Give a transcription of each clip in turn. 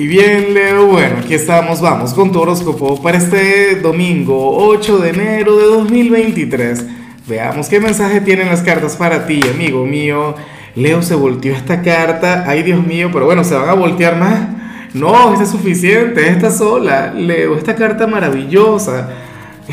Y bien, Leo, bueno, aquí estamos, vamos con tu horóscopo para este domingo 8 de enero de 2023. Veamos qué mensaje tienen las cartas para ti, amigo mío. Leo se volteó esta carta, ay Dios mío, pero bueno, se van a voltear más. No, esta es suficiente, esta sola. Leo, esta carta maravillosa.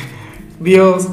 Dios,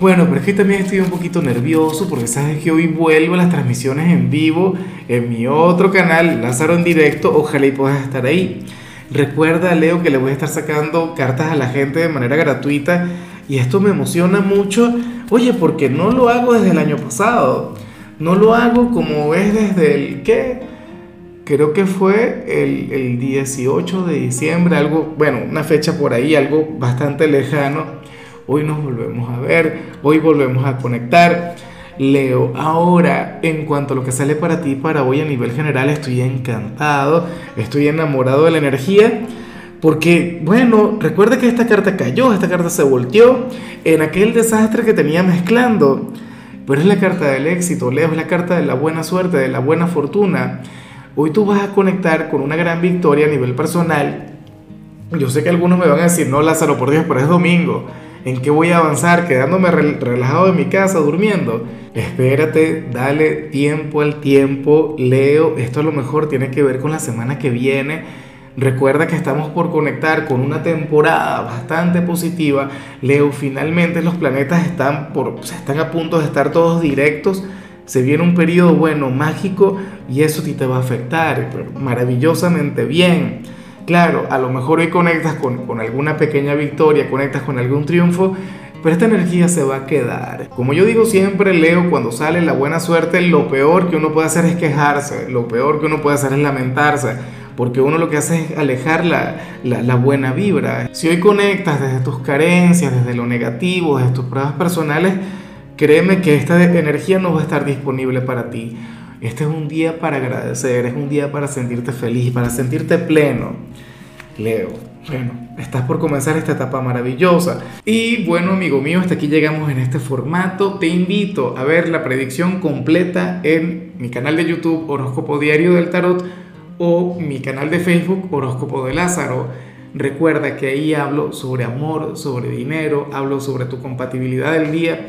bueno, pero es que también estoy un poquito nervioso porque sabes que hoy vuelvo a las transmisiones en vivo en mi otro canal, Lázaro en directo. Ojalá y puedas estar ahí. Recuerda, Leo, que le voy a estar sacando cartas a la gente de manera gratuita y esto me emociona mucho. Oye, porque no lo hago desde el año pasado. No lo hago como es desde el qué. Creo que fue el, el 18 de diciembre, algo, bueno, una fecha por ahí, algo bastante lejano hoy nos volvemos a ver, hoy volvemos a conectar. Leo, ahora en cuanto a lo que sale para ti para hoy a nivel general, estoy encantado, estoy enamorado de la energía, porque, bueno, recuerda que esta carta cayó, esta carta se volteó en aquel desastre que tenía mezclando, pero es la carta del éxito, Leo, es la carta de la buena suerte, de la buena fortuna. Hoy tú vas a conectar con una gran victoria a nivel personal. Yo sé que algunos me van a decir, no, Lázaro, por Dios, pero es domingo. ¿En qué voy a avanzar? ¿Quedándome relajado en mi casa, durmiendo? Espérate, dale tiempo al tiempo, Leo. Esto a lo mejor tiene que ver con la semana que viene. Recuerda que estamos por conectar con una temporada bastante positiva. Leo, finalmente los planetas están, por, están a punto de estar todos directos. Se viene un periodo bueno, mágico, y eso ti te va a afectar maravillosamente bien. Claro, a lo mejor hoy conectas con, alguna pequeña victoria, conectas con algún triunfo, pero esta energía se va a quedar. Como yo digo siempre, Leo, cuando sale la buena suerte, lo peor que uno puede hacer es quejarse, lo peor que uno puede hacer es lamentarse, porque uno lo que hace es alejar la, la, buena vibra. Si hoy conectas desde tus carencias, desde lo negativo, desde tus pruebas personales, créeme que esta energía no va a estar disponible para ti. Este es un día para agradecer, es un día para sentirte feliz, para sentirte pleno. Leo, bueno, estás por comenzar esta etapa maravillosa. Y bueno, amigo mío, hasta aquí llegamos en este formato. Te invito a ver la predicción completa en mi canal de YouTube Horóscopo Diario del Tarot o mi canal de Facebook Horóscopo de Lázaro. Recuerda que ahí hablo sobre amor, sobre dinero, hablo sobre tu compatibilidad del día